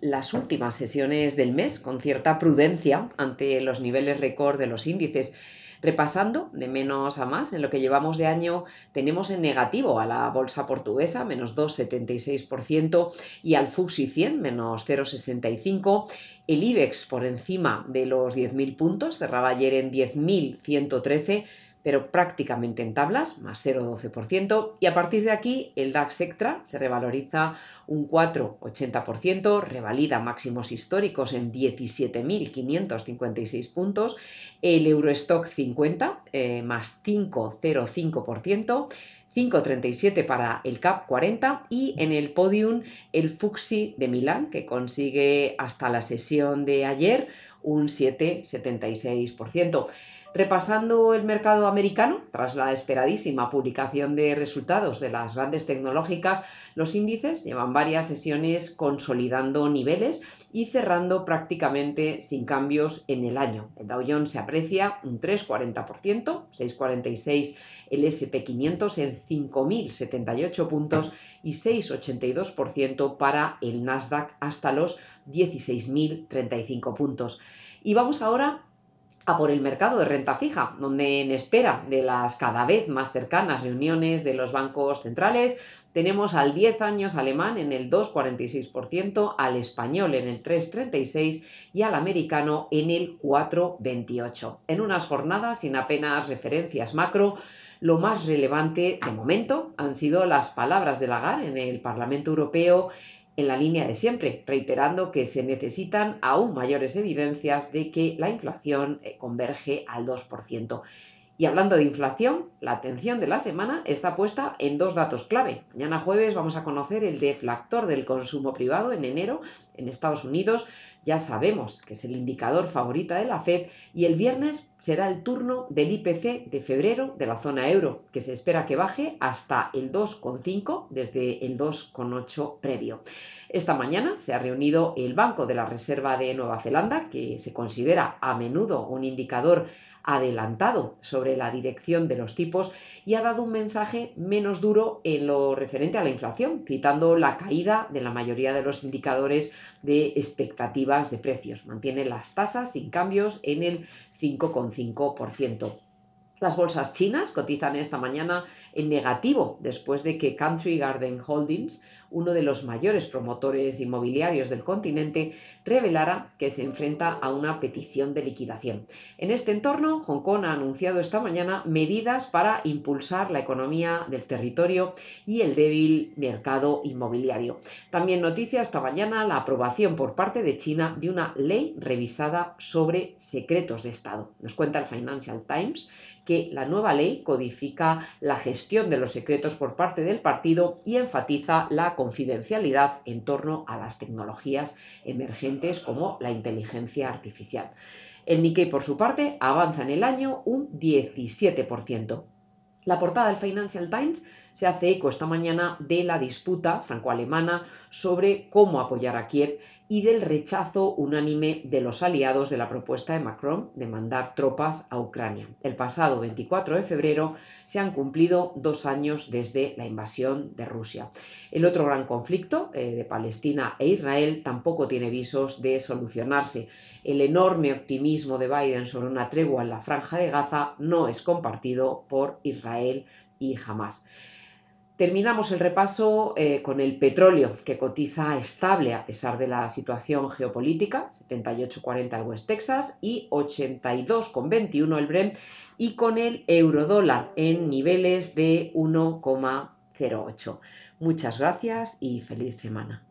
las últimas sesiones del mes con cierta prudencia ante los niveles récord de los índices. Repasando de menos a más, en lo que llevamos de año tenemos en negativo a la bolsa portuguesa, menos 2,76%, y al FUSI 100, menos 0,65%. El IBEX por encima de los 10.000 puntos, cerraba ayer en 10.113 pero prácticamente en tablas, más 0,12%, y a partir de aquí el DAX Extra se revaloriza un 4,80%, revalida máximos históricos en 17.556 puntos, el Eurostock 50 eh, más 5,05%, 5,37 para el CAP 40 y en el podium el Fuxi de Milán, que consigue hasta la sesión de ayer un 7,76%. Repasando el mercado americano, tras la esperadísima publicación de resultados de las grandes tecnológicas, los índices llevan varias sesiones consolidando niveles y cerrando prácticamente sin cambios en el año. El Dow Jones se aprecia un 3,40%, 6,46 el SP500 en 5.078 puntos y 6,82% para el Nasdaq hasta los 16.035 puntos. Y vamos ahora a por el mercado de renta fija, donde en espera de las cada vez más cercanas reuniones de los bancos centrales, tenemos al 10 años alemán en el 2,46%, al español en el 3,36% y al americano en el 4,28%. En unas jornadas sin apenas referencias macro, lo más relevante de momento han sido las palabras de Lagarde en el Parlamento Europeo en la línea de siempre, reiterando que se necesitan aún mayores evidencias de que la inflación eh, converge al 2%. Y hablando de inflación, la atención de la semana está puesta en dos datos clave. Mañana jueves vamos a conocer el deflactor del consumo privado en enero en Estados Unidos. Ya sabemos que es el indicador favorito de la Fed y el viernes será el turno del IPC de febrero de la zona euro, que se espera que baje hasta el 2,5 desde el 2,8 previo. Esta mañana se ha reunido el Banco de la Reserva de Nueva Zelanda, que se considera a menudo un indicador adelantado sobre la dirección de los tipos y ha dado un mensaje menos duro en lo referente a la inflación, citando la caída de la mayoría de los indicadores de expectativas de precios. Mantiene las tasas sin cambios en el 5,5%. Las bolsas chinas cotizan esta mañana en negativo después de que Country Garden Holdings, uno de los mayores promotores inmobiliarios del continente, revelara que se enfrenta a una petición de liquidación. En este entorno, Hong Kong ha anunciado esta mañana medidas para impulsar la economía del territorio y el débil mercado inmobiliario. También noticia esta mañana la aprobación por parte de China de una ley revisada sobre secretos de Estado. Nos cuenta el Financial Times que la nueva ley codifica la gestión de los secretos por parte del partido y enfatiza la confidencialidad en torno a las tecnologías emergentes como la inteligencia artificial. El Nikkei, por su parte, avanza en el año un 17%. La portada del Financial Times se hace eco esta mañana de la disputa franco-alemana sobre cómo apoyar a Kiev y del rechazo unánime de los aliados de la propuesta de Macron de mandar tropas a Ucrania. El pasado 24 de febrero se han cumplido dos años desde la invasión de Rusia. El otro gran conflicto eh, de Palestina e Israel tampoco tiene visos de solucionarse. El enorme optimismo de Biden sobre una tregua en la franja de Gaza no es compartido por Israel y Hamas. Terminamos el repaso eh, con el petróleo, que cotiza estable a pesar de la situación geopolítica, 78,40 el West Texas y 82,21 el Brent, y con el eurodólar en niveles de 1,08. Muchas gracias y feliz semana.